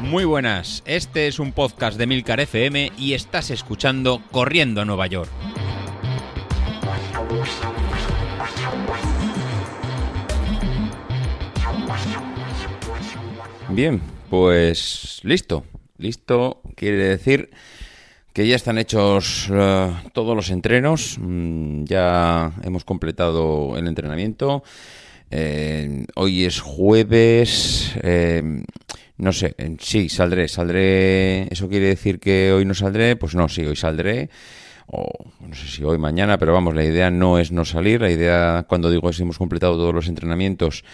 Muy buenas, este es un podcast de Milcar FM y estás escuchando Corriendo a Nueva York. Bien, pues listo. Listo quiere decir que ya están hechos eh, todos los entrenos, mm, ya hemos completado el entrenamiento. Eh, hoy es jueves. Eh, no sé, sí, saldré, saldré. ¿Eso quiere decir que hoy no saldré? Pues no, sí, hoy saldré. O no sé si hoy, mañana, pero vamos, la idea no es no salir. La idea, cuando digo que hemos completado todos los entrenamientos,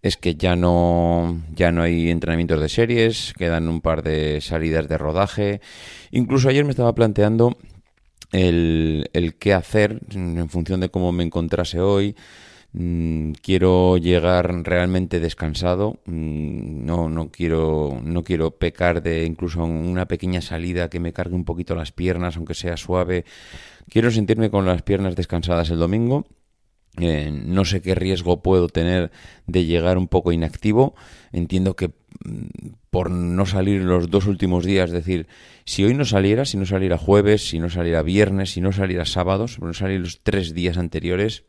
es que ya no, ya no hay entrenamientos de series, quedan un par de salidas de rodaje. Incluso ayer me estaba planteando el qué hacer en función de cómo me encontrase hoy. Mm, quiero llegar realmente descansado, mm, no, no, quiero, no quiero pecar de incluso una pequeña salida que me cargue un poquito las piernas, aunque sea suave. Quiero sentirme con las piernas descansadas el domingo. Eh, no sé qué riesgo puedo tener de llegar un poco inactivo. Entiendo que mm, por no salir los dos últimos días, es decir, si hoy no saliera, si no saliera jueves, si no saliera viernes, si no saliera sábados, si no saliera los tres días anteriores,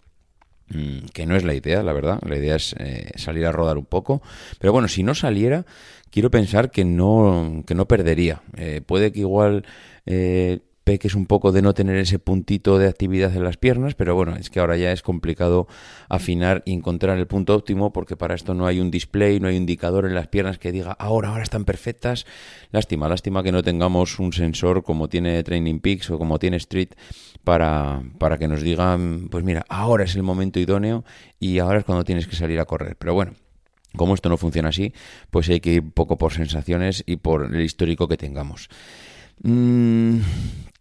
que no es la idea, la verdad. La idea es eh, salir a rodar un poco. Pero bueno, si no saliera, quiero pensar que no, que no perdería. Eh, puede que igual eh, peques un poco de no tener ese puntito de actividad en las piernas, pero bueno, es que ahora ya es complicado afinar y encontrar el punto óptimo porque para esto no hay un display, no hay un indicador en las piernas que diga ahora, ahora están perfectas. Lástima, lástima que no tengamos un sensor como tiene Training Peaks o como tiene Street para, para que nos digan, pues mira, ahora es el momento idóneo y ahora es cuando tienes que salir a correr. Pero bueno, como esto no funciona así, pues hay que ir poco por sensaciones y por el histórico que tengamos. Mm,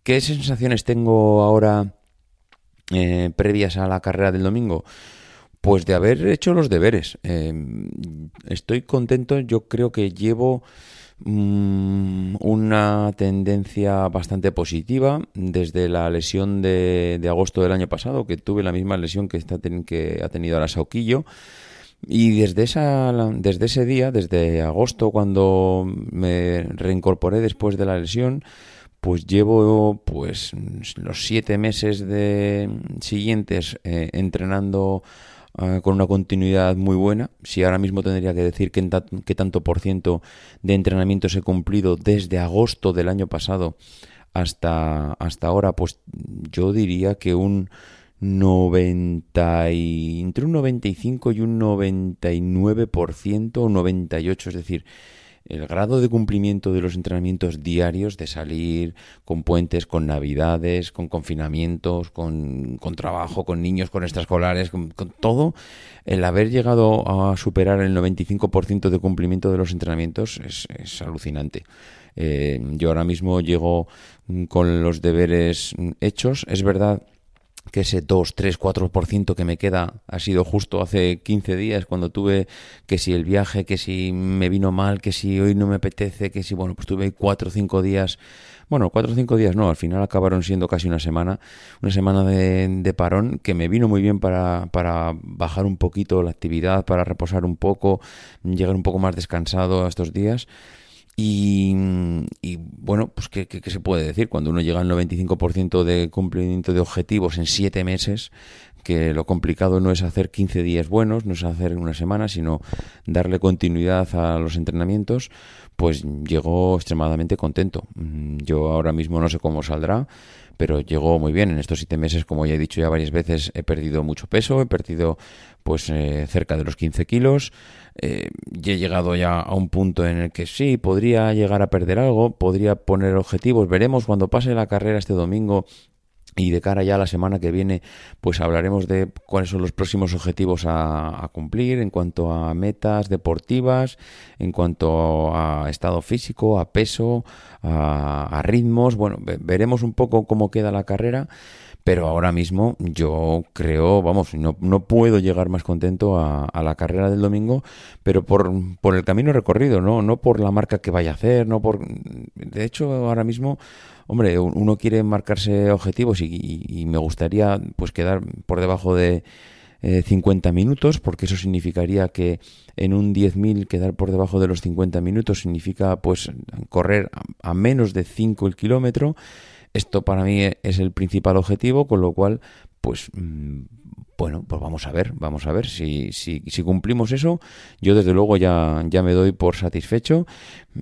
¿Qué sensaciones tengo ahora eh, previas a la carrera del domingo? Pues de haber hecho los deberes. Em, estoy contento, yo creo que llevo mm, una tendencia bastante positiva desde la lesión de, agosto del año pasado, que tuve la misma lesión que, está que ha tenido ahora Sauquillo. Y desde, esa, desde ese día, desde agosto, cuando me reincorporé después de la lesión, pues llevo pues los siete meses de siguientes eh, entrenando eh, con una continuidad muy buena. Si ahora mismo tendría que decir qué, qué tanto por ciento de entrenamientos he cumplido desde agosto del año pasado hasta, hasta ahora, pues yo diría que un 90 y, entre un 95 y un 99% o 98, es decir, el grado de cumplimiento de los entrenamientos diarios, de salir con puentes, con navidades, con confinamientos, con, trabajo, con niños, con extraescolares, con, con, todo, el haber llegado a superar el 95% de cumplimiento de los entrenamientos es, alucinante. Eh, yo ahora mismo llego con los deberes hechos. Es verdad que ese 2, 3, 4% que me queda ha sido justo hace 15 días cuando tuve que si el viaje, que si me vino mal, que si hoy no me apetece, que si, bueno, pues tuve 4 o 5 días, bueno, 4 o 5 días no, al final acabaron siendo casi una semana, una semana de, de parón que me vino muy bien para, para bajar un poquito la actividad, para reposar un poco, llegar un poco más descansado a estos días. Y, bueno, pues ¿qué, se puede decir? Cuando uno llega al 95% de cumplimiento de objetivos en 7 meses, que lo complicado no es hacer 15 días buenos, no es hacer una semana, sino darle continuidad a los entrenamientos, pues llegó extremadamente contento. Mm, yo ahora mismo no sé cómo saldrá, pero llegó muy bien. En estos siete meses, como ya he dicho ya varias veces, he perdido mucho peso, he perdido pues eh, cerca de los 15 kilos. Eh, y he llegado ya a un punto en el que sí, podría llegar a perder algo, podría poner objetivos. Veremos cuando pase la carrera este domingo y de cara ya a la semana que viene, pues hablaremos de cuáles son los próximos objetivos a, cumplir en cuanto a metas deportivas, en cuanto a estado físico, a peso, a, ritmos. Bueno, veremos un poco cómo queda la carrera. Pero ahora mismo yo creo, vamos, no, no puedo llegar más contento a, a, la carrera del domingo, pero por, por el camino recorrido, ¿no? No por la marca que vaya a hacer, no por... De hecho, ahora mismo hombre, uno quiere marcarse objetivos y, me gustaría pues quedar por debajo de 50 eh, minutos, porque eso significaría que en un 10.000 quedar por debajo de los 50 minutos significa pues correr a, menos de 5 el kilómetro. Esto para mí es el principal objetivo, con lo cual pues mm, bueno, pues vamos a ver, vamos a ver si, si, si, cumplimos eso. Yo desde luego ya, ya me doy por satisfecho.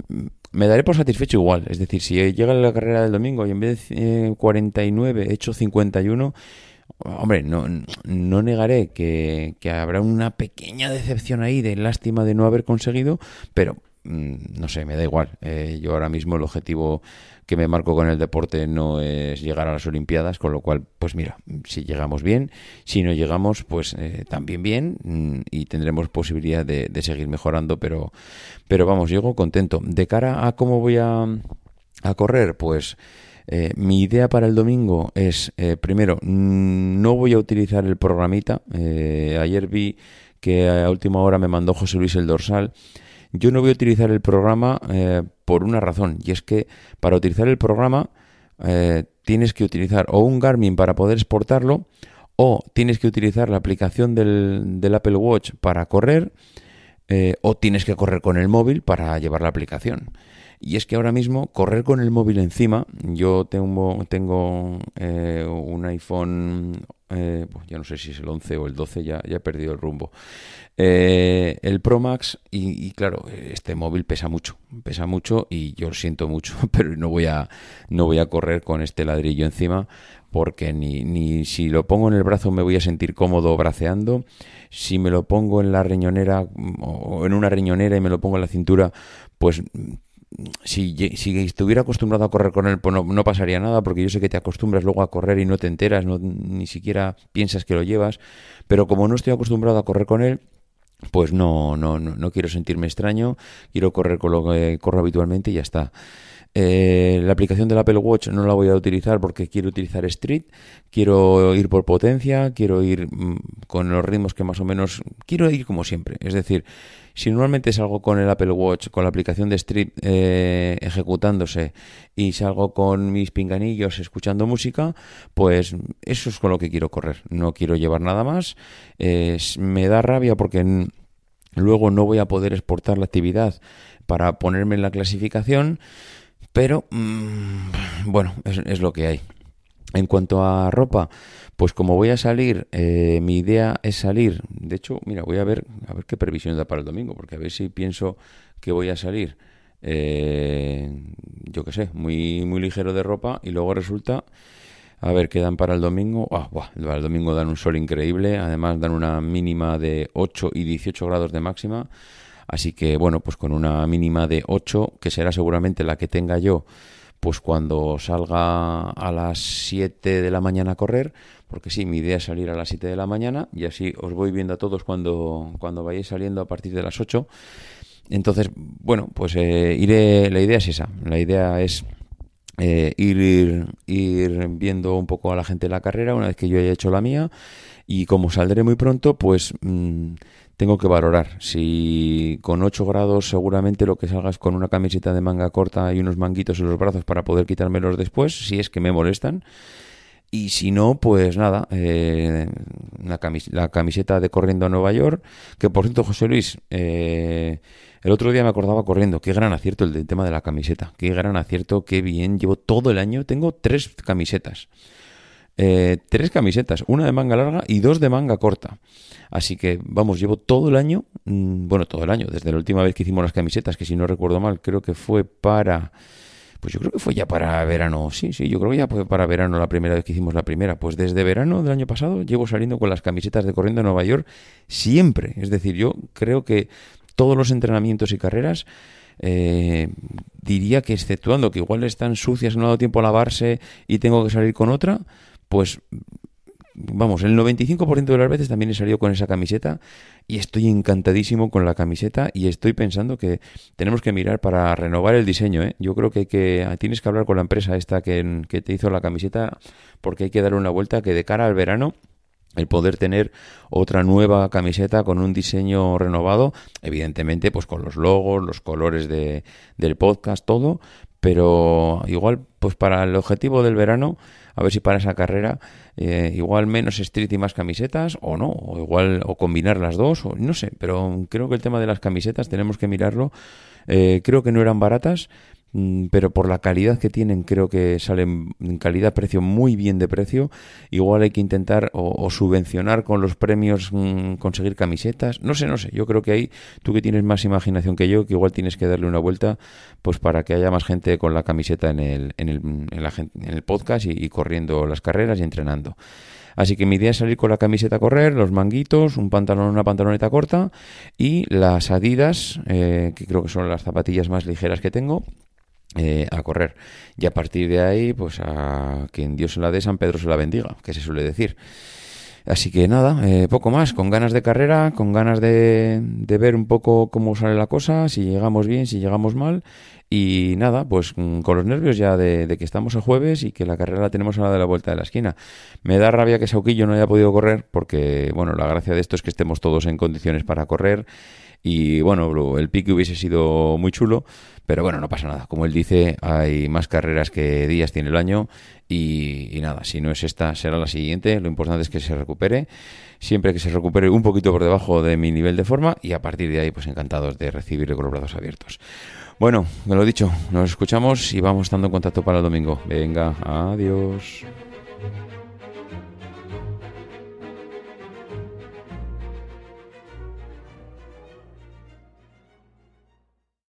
Mm, me daré por satisfecho igual, es decir, si llega la carrera del domingo y en vez de 49 he hecho 51, Hombre, no, no negaré que, habrá una pequeña decepción ahí de lástima de no haber conseguido, pero no sé, me da igual. Eh, yo ahora mismo el objetivo que me marco con el deporte no es llegar a las Olimpiadas, con lo cual, pues mira, si llegamos bien, si no llegamos, pues eh, también bien mm, y tendremos posibilidad de, seguir mejorando, pero, pero vamos, llego contento. De cara a cómo voy a, a correr, pues... Eh, mi idea para el domingo es, eh, primero, mm, no voy a utilizar el programita. Ayer vi que a última hora me mandó José Luis el dorsal. Yo no voy a utilizar el programa por una razón, y es que para utilizar el programa tienes que utilizar o un Garmin para poder exportarlo, o tienes que utilizar la aplicación del, Apple Watch para correr, o tienes que correr con el móvil para llevar la aplicación. Y es que ahora mismo correr con el móvil encima, yo tengo, tengo eh, un iPhone, eh, pues ya no sé si es el 11 o el 12, ya, ya he perdido el rumbo. Eh, el Pro Max y, claro, este móvil pesa mucho, pesa mucho y yo lo siento mucho, pero no voy a, no voy a correr con este ladrillo encima porque ni, ni si lo pongo en el brazo me voy a sentir cómodo braceando, si me lo pongo en la riñonera o en una riñonera y me lo pongo en la cintura, pues si, si, estuviera acostumbrado a correr con él, pues no, pasaría nada, porque yo sé que te acostumbras luego a correr y no te enteras, no, ni siquiera piensas que lo llevas, pero como no estoy acostumbrado a correr con él, pues no, no, no, no quiero sentirme extraño, quiero correr con lo que corro habitualmente y ya está. Eh, la aplicación del Apple Watch no la voy a utilizar porque quiero utilizar Street, quiero ir por potencia, quiero ir mm, con los ritmos que más o menos quiero ir como siempre. Es decir, si normalmente salgo con el Apple Watch, con la aplicación de Street eh, ejecutándose y salgo con mis pinganillos escuchando música, pues eso es con lo que quiero correr. No quiero llevar nada más. me da rabia porque luego no voy a poder exportar la actividad para ponerme en la clasificación. Pero, mm, bueno, es, lo que hay. En cuanto a ropa, pues como voy a salir, eh, mi idea es salir. De hecho, mira, voy a ver a ver qué previsión da para el domingo, porque a ver si pienso que voy a salir, eh, yo qué sé, muy, muy ligero de ropa y luego resulta, a ver qué dan para el domingo. Ah, para el domingo dan un sol increíble, además dan una mínima de 8 y 18 grados de máxima. Así que bueno, pues con una mínima de 8, que será seguramente la que tenga yo, pues cuando salga a las 7 de la mañana a correr, porque sí, mi idea es salir a las 7 de la mañana y así os voy viendo a todos cuando, cuando vayáis saliendo a partir de las 8. Entonces, bueno, pues eh, iré, la idea es esa, la idea es eh, ir, ir, viendo un poco a la gente la carrera una vez que yo haya hecho la mía y como saldré muy pronto, pues... Mm, tengo que valorar. Si con 8 grados seguramente lo que salgas con una camiseta de manga corta y unos manguitos en los brazos para poder quitármelos después, si es que me molestan. Y si no, pues nada, eh, la, camiseta de corriendo a Nueva York, que por cierto, José Luis, eh, el otro día me acordaba corriendo, qué gran acierto el del tema de la camiseta, qué gran acierto, qué bien, llevo todo el año, tengo tres camisetas. Eh, tres camisetas, una de manga larga y dos de manga corta. Así que, vamos, llevo todo el año, mm, bueno, todo el año, desde la última vez que hicimos las camisetas, que si no recuerdo mal, creo que fue para... Pues yo creo que fue ya para verano, sí, sí, yo creo que ya fue para verano la primera vez que hicimos la primera. Pues desde verano del año pasado llevo saliendo con las camisetas de corriendo a Nueva York siempre. Es decir, yo creo que todos los entrenamientos y carreras eh, diría que exceptuando que igual están sucias, no ha dado tiempo a lavarse y tengo que salir con otra, pues vamos, el 95% de las veces también he salido con esa camiseta y estoy encantadísimo con la camiseta y estoy pensando que tenemos que mirar para renovar el diseño. ¿eh? Yo creo que, que tienes que hablar con la empresa esta que, que te hizo la camiseta porque hay que dar una vuelta que de cara al verano el poder tener otra nueva camiseta con un diseño renovado, evidentemente pues con los logos, los colores de, del podcast, todo, pero igual, pues para el objetivo del verano, a ver si para esa carrera, eh, igual menos street y más camisetas, o no, o igual, o combinar las dos, o no sé, pero creo que el tema de las camisetas tenemos que mirarlo. Eh, creo que no eran baratas, pero por la calidad que tienen creo que salen en calidad-precio muy bien de precio. Igual hay que intentar o, subvencionar con los premios mm, conseguir camisetas. No sé, no sé. Yo creo que ahí tú que tienes más imaginación que yo, que igual tienes que darle una vuelta pues para que haya más gente con la camiseta en el, en el, en la, en el podcast y, corriendo las carreras y entrenando. Así que mi idea es salir con la camiseta a correr, los manguitos, un pantalón, una pantaloneta corta y las Adidas, eh, que creo que son las zapatillas más ligeras que tengo, eh, a correr. Y a partir de ahí, pues a quien Dios se la dé, San Pedro se la bendiga, que se suele decir. Así que nada, eh, poco más, con ganas de carrera, con ganas de, de, ver un poco cómo sale la cosa, si llegamos bien, si llegamos mal. Y nada, pues mm, con los nervios ya de, de que estamos el jueves y que la carrera la tenemos a la de la vuelta de la esquina. Me da rabia que Sauquillo no haya podido correr porque, bueno, la gracia de esto es que estemos todos en condiciones para correr y bueno, el pique hubiese sido muy chulo, pero bueno, no pasa nada. Como él dice, hay más carreras que días tiene el año y, nada, si no es esta, será la siguiente. Lo importante es que se recupere, siempre que se recupere un poquito por debajo de mi nivel de forma y a partir de ahí, pues encantados de recibirle con los brazos abiertos. Bueno, me lo dicho, nos escuchamos y vamos estando en contacto para el domingo. Venga, adiós.